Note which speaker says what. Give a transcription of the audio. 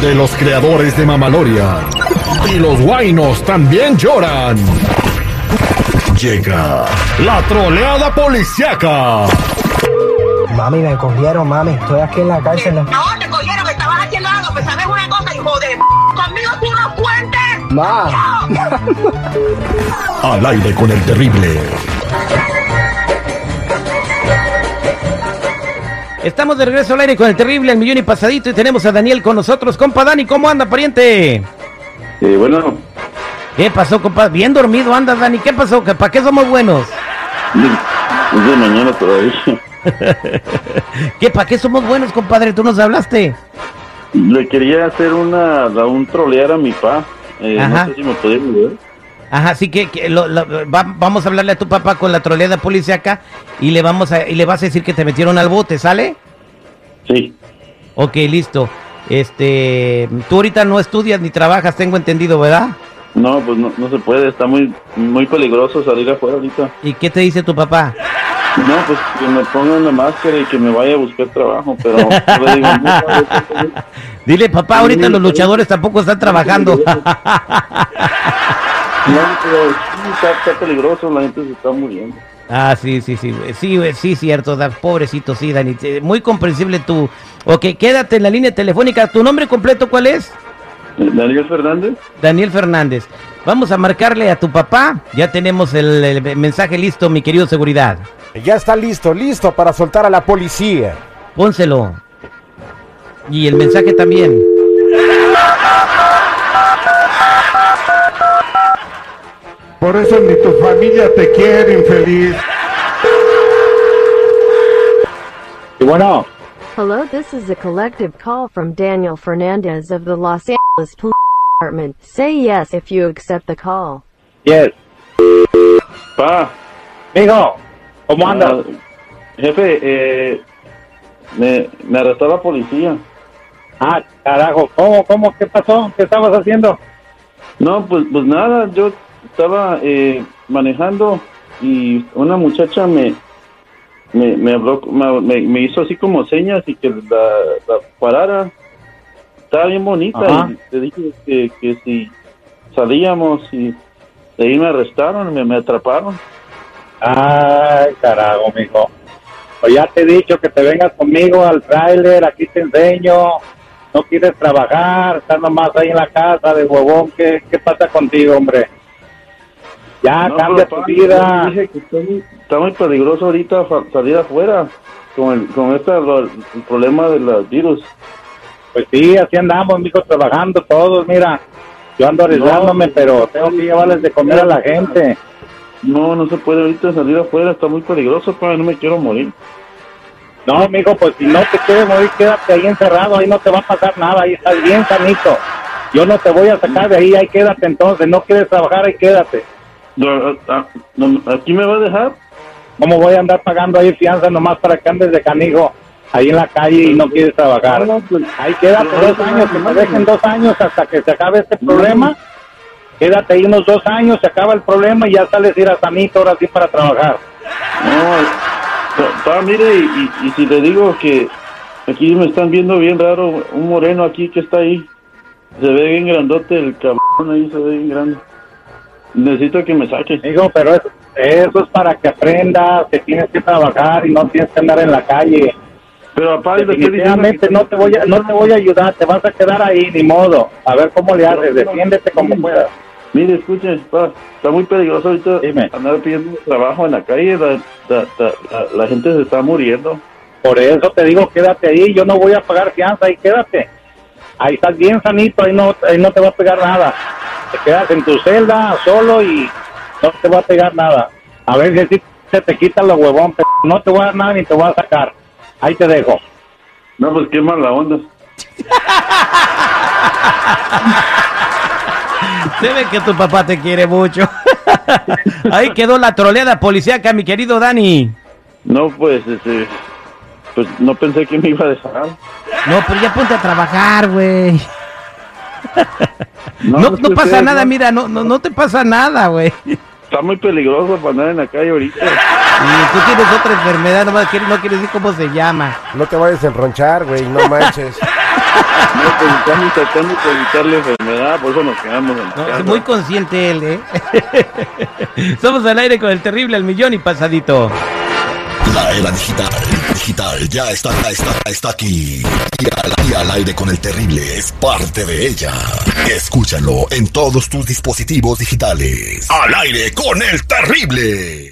Speaker 1: de los creadores de Mamaloria. Y los guainos también lloran. Llega la troleada policiaca.
Speaker 2: Mami, me cogieron, mami. Estoy aquí en la cárcel.
Speaker 3: No, te cogieron, estabas haciendo algo, pues sabes una cosa, hijo de... Conmigo tú no cuentes.
Speaker 2: Ma.
Speaker 1: Al aire con el terrible.
Speaker 4: Estamos de regreso al aire con el terrible El Millón y Pasadito y tenemos a Daniel con nosotros. Compa Dani, ¿cómo anda, pariente?
Speaker 5: Eh, bueno,
Speaker 4: ¿Qué pasó, compa? Bien dormido anda, Dani. ¿Qué pasó? ¿Que ¿Para qué somos buenos?
Speaker 5: es de mañana todavía.
Speaker 4: ¿Qué? ¿Para qué somos buenos, compadre? ¿Tú nos hablaste?
Speaker 5: Le quería hacer una, un trolear a mi pa. Eh,
Speaker 4: Ajá.
Speaker 5: no sé si me podía ayudar.
Speaker 4: Ajá, así que, que lo- lo- va- vamos a hablarle a tu papá con la troleada policíaca y le vamos a y le vas a decir que te metieron al bote, ¿sale?
Speaker 5: Sí.
Speaker 4: Ok, listo. Este, tú ahorita no estudias ni trabajas, tengo entendido, ¿verdad?
Speaker 5: No, pues no, no se puede. Está muy muy peligroso salir afuera ahorita.
Speaker 4: ¿Y qué te dice tu papá?
Speaker 5: No, pues que me pongan la máscara y que me vaya a buscar trabajo. Pero digo, no, no,
Speaker 4: Dile, papá, ahorita los luchadores tampoco están trabajando.
Speaker 5: pero sí, está, está peligroso. La gente se está muriendo.
Speaker 4: Ah, sí, sí, sí, sí, güey, sí, cierto, da- pobrecito, sí, Dani, eh, muy comprensible tú. Ok, quédate en la línea telefónica. ¿Tu nombre completo cuál es?
Speaker 5: Eh, Daniel Fernández.
Speaker 4: Daniel Fernández. Vamos a marcarle a tu papá. Ya tenemos el, el mensaje listo, mi querido seguridad.
Speaker 6: Ya está listo, listo para soltar a la policía.
Speaker 4: Pónselo. Y el mensaje también.
Speaker 7: Por eso ni tu familia te quiere, infeliz.
Speaker 5: Y bueno,
Speaker 8: Hello, this is a collective call from Daniel Fernandez of the Los Angeles Police Department. Say yes if you accept the call.
Speaker 5: yes. Pa.
Speaker 9: Mijo, ¿cómo andas?
Speaker 5: Ah, jefe, eh, me, me arrestó la policía.
Speaker 9: Ah, carajo, ¿cómo, cómo, qué pasó? ¿Qué estabas haciendo?
Speaker 5: No, pues, pues nada, yo estaba eh, manejando y una muchacha me me, me habló, me, me- hizo así como señas y que la, la parara. Estaba bien bonita
Speaker 9: Ajá.
Speaker 5: y te dije que, que si salíamos y de ahí me arrestaron, me, me atraparon.
Speaker 9: Ay, carajo, mijo. Pues ya te he dicho que te vengas conmigo al tráiler, aquí te enseño. No quieres trabajar, estás nomás ahí en la casa de huevón. ¿Qué, qué pasa contigo, hombre? Ya,
Speaker 5: No,
Speaker 9: cambia tu vida.
Speaker 5: dije que está, muy, está muy peligroso ahorita salir afuera con el, con esta, lo- el problema de los virus.
Speaker 9: Pues sí, así andamos, mijo, trabajando todos, mira. Yo ando arriesgándome,
Speaker 5: No.
Speaker 9: pero tengo que llevarles de comer a la gente.
Speaker 5: No, no se puede ahorita salir afuera, está muy peligroso, pa, no me quiero morir.
Speaker 9: No, mijo, pues si no te quieres morir, quédate ahí encerrado, ahí no te va a pasar nada, ahí estás bien sanito. Yo no te voy a sacar de ahí, ahí quédate entonces, no quieres trabajar, ahí quédate.
Speaker 5: Ah, no, ¿Aquí me va a dejar?
Speaker 9: ¿Cómo voy a andar pagando ahí fianza nomás para que andes de canijo ahí en la calle y no quieres trabajar?
Speaker 5: No, pues,
Speaker 9: Ahí quédate
Speaker 5: no,
Speaker 9: dos años, que
Speaker 5: no.
Speaker 9: dejen dos años hasta que se acabe este problema. Quédate ahí unos dos años, se acaba el problema y ya sales a ir a sanito ahora sí para trabajar.
Speaker 5: No, mire, y, y- y si le digo que aquí me están viendo bien raro, un moreno aquí que está ahí, se ve bien grandote, el cabrón ahí se ve bien grande. Necesito que me saque.
Speaker 9: Digo, pero eso, eso es para que aprendas que tienes que trabajar y no tienes que andar en la calle.
Speaker 5: Pero aparte
Speaker 9: Definitivamente no te voy a, no te voy a ayudar, te vas a quedar ahí, ni modo. A ver cómo le haces, defiéndete como puedas.
Speaker 5: Mire, escuchen, pa, está muy peligroso ahorita
Speaker 9: Dime.
Speaker 5: andar pidiendo trabajo en la calle, la, la, la- la- la gente se está muriendo.
Speaker 9: Por eso te digo, quédate ahí, yo no voy a pagar fianza, ahí quédate. Ahí estás bien sanito, ahí no, ahí no te va a pegar nada. Te quedas en tu celda solo y no te va a pegar nada. A ver si se te quita los huevón, pero no te voy a dar nada ni te voy a sacar. Ahí te dejo.
Speaker 5: No, pues qué mala onda.
Speaker 4: Se ve que tu papá te quiere mucho. Ahí quedó la troleada policíaca, mi querido Dani.
Speaker 5: No, pues, este, pues no pensé que me iba a dejar.
Speaker 4: No, pero ya ponte a trabajar, güey. No, no pasa
Speaker 5: ustedes
Speaker 4: nada,
Speaker 5: no-
Speaker 4: mira, no, no, no te pasa nada, güey. Y
Speaker 5: Está muy peligroso para andar en la calle ahorita.
Speaker 4: tú tienes otra enfermedad, nomás quieres- no quieres decir cómo se llama.
Speaker 6: No te vayas a enronchar, güey, no manches.
Speaker 5: No, pues estamos tratando de evitar la enfermedad, por eso nos quedamos en la
Speaker 4: No,
Speaker 5: casa.
Speaker 4: es muy consciente él, ¿eh? Somos al aire con el terrible al millón y pasadito.
Speaker 10: La era digital, ya está, está, está aquí. Y al aire con el terrible es parte de ella. Escúchalo en todos tus dispositivos digitales. Al aire con el terrible.